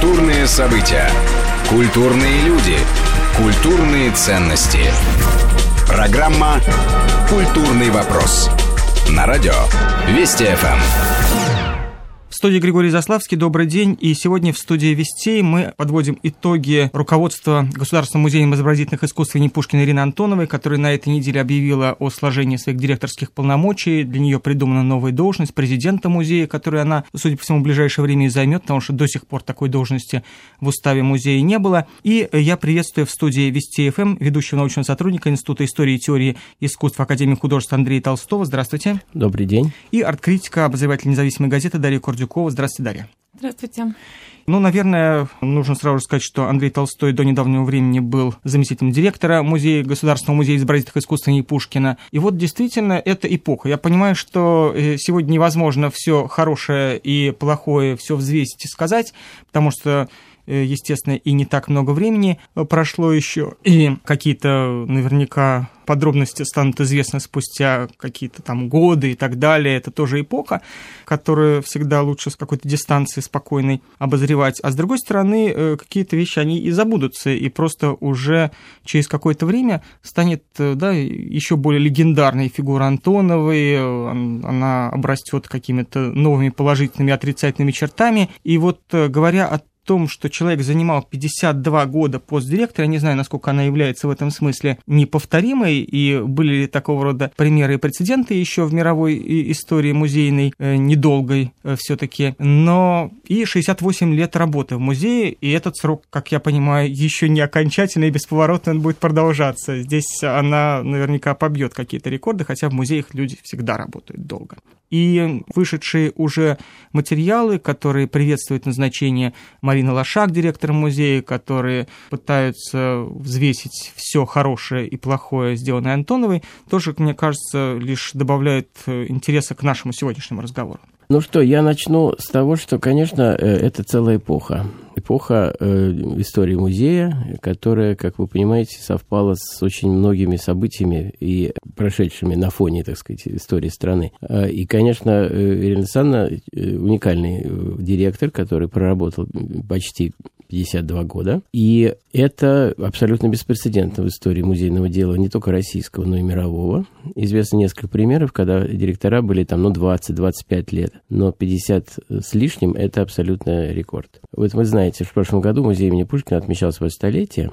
Культурные события. Культурные люди. Культурные ценности. Программа «Культурный вопрос». На радио Вести ФМ студии Григорий Заславский, добрый день. И сегодня в студии Вестей мы подводим итоги руководства Государственным музеем изобразительных искусств имени Пушкина Ирины Антоновой, которая на этой неделе объявила о сложении своих директорских полномочий. Для нее придумана новая должность президента музея, которую она, судя по всему, в ближайшее время и займет, потому что до сих пор такой должности в уставе музея не было. И я приветствую в студии Вести ФМ ведущего научного сотрудника Института истории и теории искусств Академии художеств Андрея Толстого. Здравствуйте. Добрый день. И арт-критика, обозреватель независимой газеты Дарья Кордюк Куликова. Здравствуйте, Дарья. Здравствуйте. Ну, наверное, нужно сразу же сказать, что Андрей Толстой до недавнего времени был заместителем директора музея, Государственного музея изобразительных искусств имени Пушкина. И вот действительно это эпоха. Я понимаю, что э, сегодня невозможно все хорошее и плохое все взвесить и сказать, потому что естественно, и не так много времени прошло еще, и какие-то наверняка подробности станут известны спустя какие-то там годы и так далее. Это тоже эпоха, которую всегда лучше с какой-то дистанции спокойной обозревать. А с другой стороны, э, какие-то вещи, они и забудутся, и просто уже через какое-то время станет э, да, еще более легендарной фигура Антоновой, она обрастет какими-то новыми положительными отрицательными чертами. И вот говоря о том, что человек занимал 52 года постдиректора, я не знаю, насколько она является в этом смысле неповторимой, и были ли такого рода примеры и прецеденты еще в мировой истории музейной, э, недолгой э, все-таки, но и 68 лет работы в музее, и этот срок, как я понимаю, еще не окончательный и бесповоротный, он будет продолжаться. Здесь она наверняка побьет какие-то рекорды, хотя в музеях люди всегда работают долго и вышедшие уже материалы, которые приветствуют назначение Марины Лошак, директора музея, которые пытаются взвесить все хорошее и плохое, сделанное Антоновой, тоже, мне кажется, лишь добавляют э, интереса к нашему сегодняшнему разговору. Ну что, я начну с того, что, конечно, э, это целая эпоха. Эпоха э, истории музея, которая, как вы понимаете, совпала с очень многими событиями и прошедшими на фоне, так сказать, истории страны. Э, и, конечно, э, Ирина Александровна уникальный директор, который проработал почти 52 года. И это абсолютно беспрецедентно в истории музейного дела не только российского, но и мирового. Известно несколько примеров, когда директора были там, ну, 20-25 лет, но 50 с лишним – это абсолютно рекорд. Вот вы знаете, в прошлом году музей имени Пушкина отмечал свое столетие.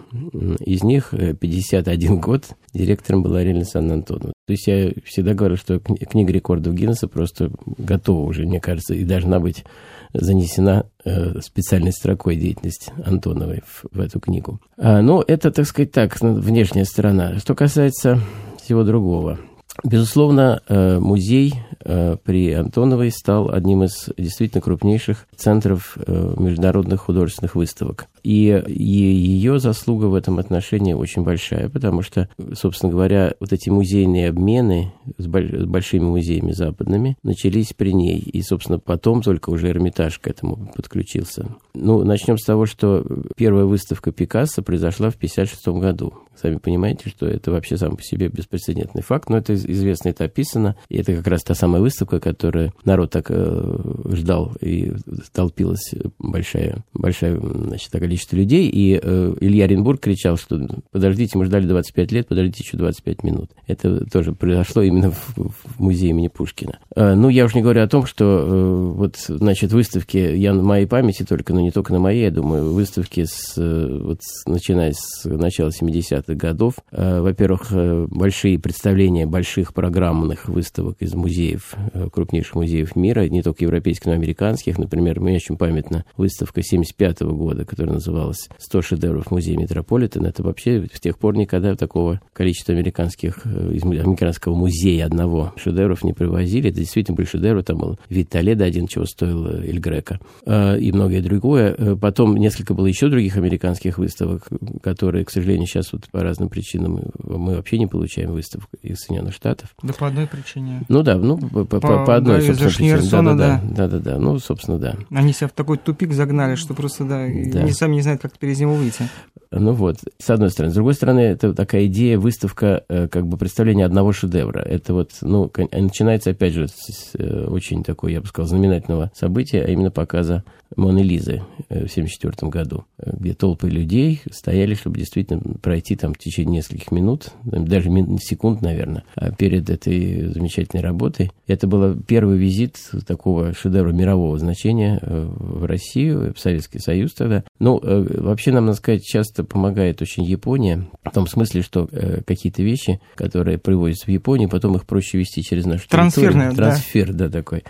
Из них 51 год директором была Ирина Александровна Антонова. То есть я всегда говорю, что книга рекордов Гиннесса просто готова уже, мне кажется, и должна быть занесена э, специальной строкой деятельность Антоновой в, в эту книгу. А, ну, это, так сказать, так, внешняя сторона. Что касается всего другого. Безусловно, э, музей э, при Антоновой стал одним из действительно крупнейших центров э, международных художественных выставок. И, ее заслуга в этом отношении очень большая, потому что, собственно говоря, вот эти музейные обмены с большими музеями западными начались при ней. И, собственно, потом только уже Эрмитаж к этому подключился. Ну, начнем с того, что первая выставка Пикассо произошла в 1956 году. Сами понимаете, что это вообще сам по себе беспрецедентный факт, но это известно, это описано. И это как раз та самая выставка, которую народ так э, ждал, и толпилась большая, большая значит, количество людей. И э, Илья Оренбург кричал, что подождите, мы ждали 25 лет, подождите еще 25 минут. Это тоже произошло именно в, в музее имени Пушкина. Э, ну, я уж не говорю о том, что э, вот, значит, выставки, я на моей памяти только, но не только на моей, я думаю, выставки, с, э, вот, начиная с начала 70-х 90-х годов. Э, во-первых, э, большие представления больших программных выставок из музеев, э, крупнейших музеев мира, не только европейских, но и американских. Например, мне очень памятна выставка 75 -го года, которая называлась «100 шедевров музея Метрополитен». Это вообще с тех пор никогда такого количества американских, из американского музея одного шедевров не привозили. Это действительно были шедевры. Там был вид Толедо один, чего стоил Эль Грека. И многое другое. Потом несколько было еще других американских выставок, которые, к сожалению, сейчас вот по разным причинам мы вообще не получаем выставку из Соединенных Штатов. Да по одной причине. Ну да, ну по, по, по, по одной, собственно, причине. Да, да, да, да, да, да, ну, собственно, да. Они себя в такой тупик загнали, что просто, да, да. они сами не знают, как теперь из него выйти. Ну вот, с одной стороны. С другой стороны, это такая идея, выставка, э, как бы представление одного шедевра. Это вот, ну, начинается, опять же, с э, очень такой, я бы сказал, знаменательного события, а именно показа Моны Лизы в 1974 году, где толпы людей стояли, чтобы действительно пройти там в течение нескольких минут, даже секунд, наверное, перед этой замечательной работой. Это был первый визит такого шедевра мирового значения в Россию, в Советский Союз тогда. Ну, вообще, нам, надо сказать, часто помогает очень Япония, в том смысле, что какие-то вещи, которые привозятся в Японию, потом их проще вести через нашу Трансферная, территорию. Трансфер, да. да, такой.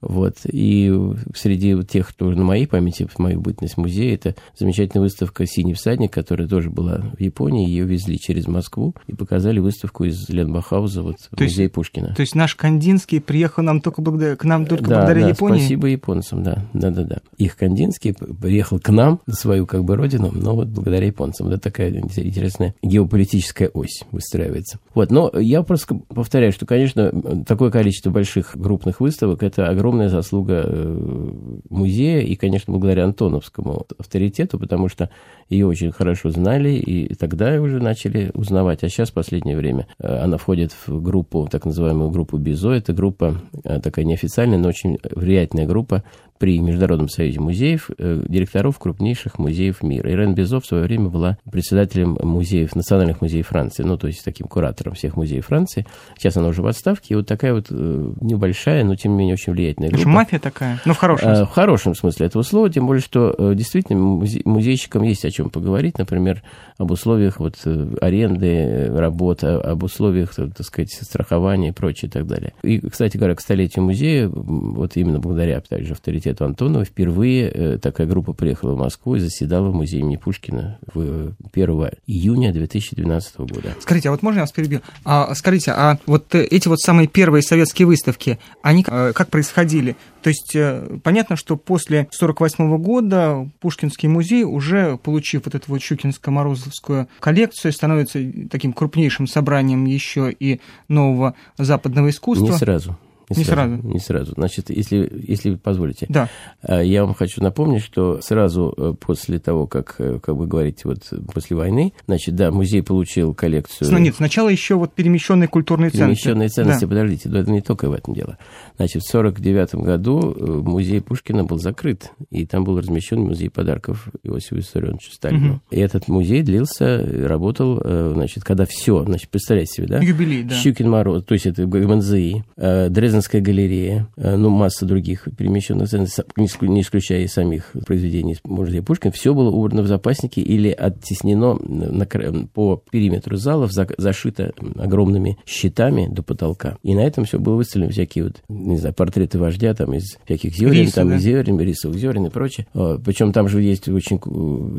Вот. И среди тех, кто на моей памяти, в мою бытность музея, это замечательная выставка «Синий всадник», которая тоже была в Японии. Ее везли через Москву и показали выставку из Ленбахауза вот, в музей Пушкина. То есть наш Кандинский приехал нам только благодаря, к нам только да, благодаря да, Японии? спасибо японцам, да. да, да, да. Их Кандинский приехал к нам, на свою как бы родину, но вот благодаря японцам. Это такая интересная геополитическая ось выстраивается. Вот, но я просто повторяю, что, конечно, такое количество больших крупных выставок – это огромная заслуга э, музея и, конечно, благодаря Антоновскому авторитету, потому что ее очень хорошо знали, и тогда уже начали узнавать. А сейчас, в последнее время, э, она входит в группу, так называемую группу БИЗО. Это группа э, такая неофициальная, но очень влиятельная группа при Международном союзе музеев э, директоров крупнейших музеев мира. Ирен Безо в свое время была председателем музеев, национальных музеев Франции, ну, то есть таким куратором всех музеев Франции. Сейчас она уже в отставке, и вот такая вот э, небольшая, но тем не менее очень влиятельная группа. Мафия такая, ну, в хорошем смысле. В хорошем смысле этого слова, тем более, что э, действительно музе- музейщикам есть о чем поговорить, например, об условиях вот аренды, работы, об условиях, так сказать, страхования и прочее и так далее. И, кстати говоря, к столетию музея, вот именно благодаря, также, авторитету университету Антонова впервые э, такая группа приехала в Москву и заседала в музее имени Пушкина в 1 июня 2012 года. Скажите, а вот можно я вас перебью? А, скажите, а вот э, эти вот самые первые советские выставки, они э, как происходили? То есть понятно, что после 1948 года Пушкинский музей, уже получив вот эту вот Щукинско-Морозовскую коллекцию, становится таким крупнейшим собранием еще и нового западного искусства. Не сразу. Не, не сразу, сразу. Не сразу. Значит, если, если позволите, да. А, я вам хочу напомнить, что сразу э, после того, как, э, как вы говорите, вот после войны, значит, да, музей получил коллекцию... Нет, сначала еще вот перемещенные культурные ценности. Перемещенные ценности, да. подождите, но это не только в этом дело. Значит, в 49 году э, музей Пушкина был закрыт, и там был размещен музей подарков Иосифу Виссарионовичу Сталину. Угу. И этот музей длился, работал, значит, когда все, значит, представляете себе, да? Юбилей, да. Щукин Мороз, то есть это ГМЗИ, Дрезден Дрезденская галерея, э, ну, масса других перемещенных ценностей, не исключая и самих произведений музея Пушкина, все было убрано в запасники или оттеснено на, по периметру залов, зашито огромными щитами до потолка. И на этом все было выставлено всякие вот, не знаю, портреты вождя, там из всяких зерен, Рисы, там да? из зерен, рисовых зерен и прочее. А, Причем там же есть очень...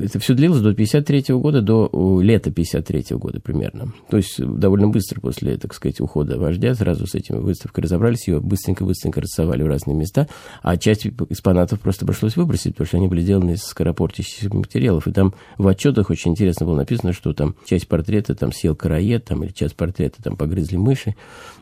Это все длилось до 53 года, до лета 53 года примерно. То есть довольно быстро после, так сказать, ухода вождя сразу с этим выставкой разобрались, ее быстренько-быстренько рассовали в разные места, а часть экспонатов просто пришлось выбросить, потому что они были сделаны из скоропортящихся материалов. И там в отчетах очень интересно было написано, что там часть портрета там съел караед, там, или часть портрета там погрызли мыши,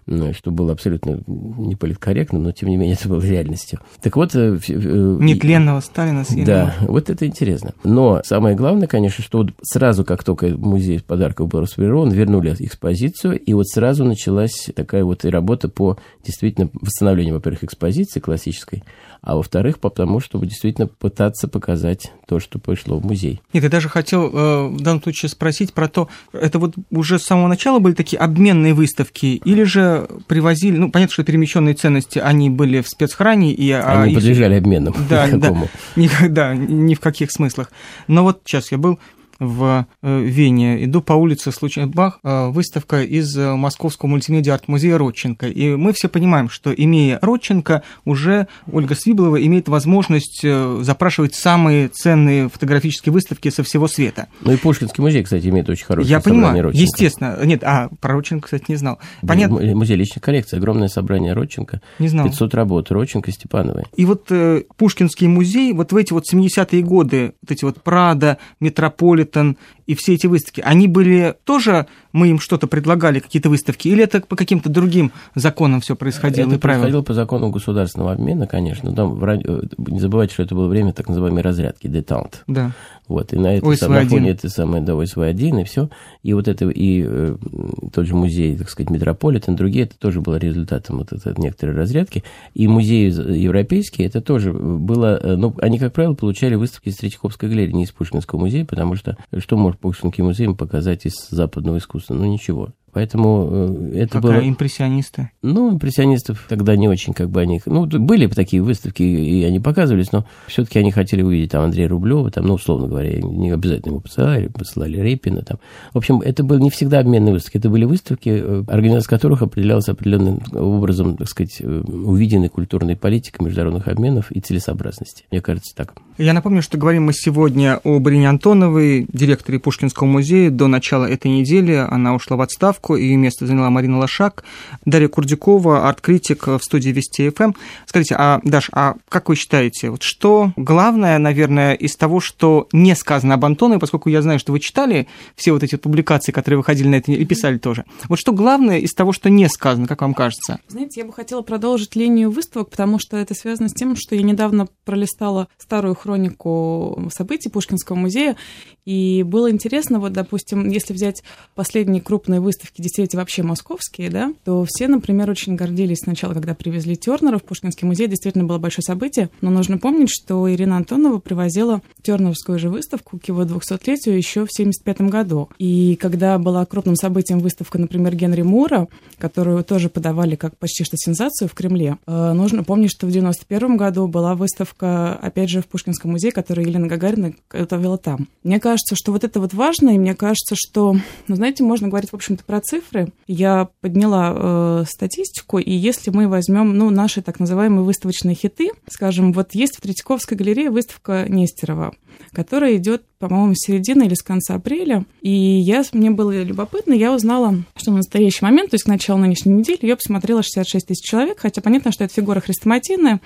ну, что было абсолютно не политкорректно, но тем не менее это было реальностью. Так вот... Э, э, Нетленного Сталина съели. Да, вот это интересно. Но самое главное, конечно, что вот сразу, как только музей подарков был расформирован, вернули экспозицию, и вот сразу началась такая вот и работа по действительно действительно восстановление, во-первых, экспозиции классической, а во-вторых, потому чтобы действительно пытаться показать то, что пришло в музей. Нет, я даже хотел э, в данном случае спросить про то, это вот уже с самого начала были такие обменные выставки, или же привозили, ну, понятно, что перемещенные ценности, они были в спецхране, и... А они а, подлежали их... обменам. Да, да, никогда, ни в каких смыслах. Но вот сейчас я был в э, Вене. Иду по улице случайно Бах, э, выставка из э, Московского мультимедиа арт-музея Родченко. И мы все понимаем, что имея Родченко, уже Ольга Свиблова имеет возможность запрашивать самые ценные фотографические выставки со всего света. Ну и Пушкинский музей, кстати, имеет очень хорошее Я понимаю, Родченко. естественно. Нет, а про Родченко, кстати, не знал. Понятно. Музей личной коллекции, огромное собрание Родченко. Не знал. 500 работ Родченко, Степановой. И вот э, Пушкинский музей, вот в эти вот 70-е годы, вот эти вот Прада, Метрополит, Ньютон и все эти выставки, они были тоже, мы им что-то предлагали, какие-то выставки, или это по каким-то другим законам все происходило? Это происходило по закону государственного обмена, конечно. Там, э, не забывайте, что это было время так называемой разрядки, детант. Да. Вот, и на, это, на фоне это самое, да, ОСВ-1 и все. И вот это, и э, тот же музей, так сказать, Метрополитен, другие, это тоже было результатом вот этой некоторой разрядки. И музеи европейские, это тоже было, э, ну, они, как правило, получали выставки из Третьяковской галереи, не из Пушкинского музея, потому что что может Пушкинский музей показать из западного искусства? Ну, ничего. Поэтому э, это как было... импрессионисты? Ну, импрессионистов тогда не очень как бы они... Ну, были такие выставки, и они показывались, но все-таки они хотели увидеть там Андрея Рублева, там, ну, условно говоря, не обязательно ему посылали, посылали Репина там. В общем, это были не всегда обменные выставки, это были выставки, э, организация которых определялась определенным образом, так сказать, э, увиденной культурной политикой международных обменов и целесообразности. Мне кажется, так. Я напомню, что говорим мы сегодня об Ирине Антоновой, директоре Пушкинского музея. До начала этой недели она ушла в отставку отставку, ее место заняла Марина Лошак. Дарья Курдюкова, арт-критик в студии Вести ФМ. Скажите, а, Даш, а как вы считаете, вот что главное, наверное, из того, что не сказано об Антоновой, поскольку я знаю, что вы читали все вот эти публикации, которые выходили на это и писали тоже. Вот что главное из того, что не сказано, как вам кажется? Знаете, я бы хотела продолжить линию выставок, потому что это связано с тем, что я недавно пролистала старую хронику событий Пушкинского музея, и было интересно, вот, допустим, если взять последние крупные выставки, действительно вообще московские, да, то все, например, очень гордились сначала, когда привезли Тернера в Пушкинский музей, действительно было большое событие, но нужно помнить, что Ирина Антонова привозила Тернеровскую же выставку к его 200-летию еще в 75 году. И когда была крупным событием выставка, например, Генри Мура, которую тоже подавали как почти что сенсацию в Кремле, э, нужно помнить, что в 91 году была выставка, опять же, в Пушкинском музее, которую Елена Гагарина готовила там. Мне кажется, что вот это вот важно, и мне кажется, что, ну, знаете, можно говорить, в общем-то, про цифры. Я подняла э, статистику, и если мы возьмем, ну, наши так называемые выставочные хиты, скажем, вот есть в Третьяковской галерее выставка Нестерова, которая идет, по-моему, с середины или с конца апреля. И я, мне было любопытно, я узнала, что на настоящий момент, то есть к началу нынешней недели, ее посмотрело 66 тысяч человек, хотя понятно, что это фигура хрестоматийная,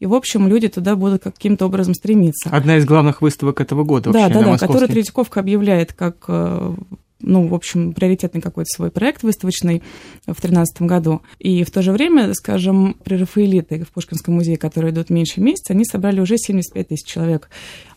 и, в общем, люди туда будут каким-то образом стремиться. Одна из главных выставок этого года вообще, Да, да, да, которую Третьяковка объявляет как э, ну, в общем, приоритетный какой-то свой проект выставочный в 2013 году. И в то же время, скажем, при Рафаэлиты в Пушкинском музее, которые идут меньше месяца, они собрали уже 75 тысяч человек.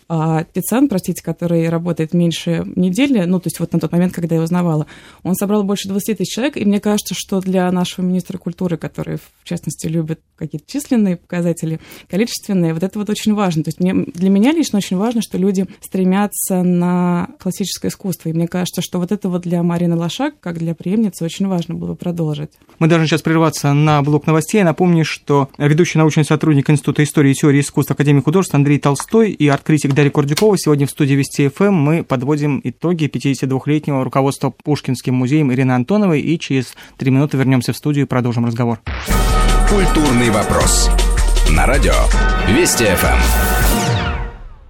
А Тицан, простите, который работает меньше недели, ну, то есть вот на тот момент, когда я узнавала, он собрал больше 20 тысяч человек, и мне кажется, что для нашего министра культуры, который, в частности, любит какие-то численные показатели, количественные, вот это вот очень важно. То есть мне, для меня лично очень важно, что люди стремятся на классическое искусство, и мне кажется, что вот это вот для Марины Лошак, как для преемницы, очень важно было продолжить. Мы должны сейчас прерваться на блок новостей. Я напомню, что ведущий научный сотрудник Института истории и теории искусств Академии художеств Андрей Толстой и арт-критик Дарья Курдюкова. Сегодня в студии Вести ФМ мы подводим итоги 52-летнего руководства Пушкинским музеем Ирины Антоновой. И через три минуты вернемся в студию и продолжим разговор. Культурный вопрос. На радио Вести ФМ.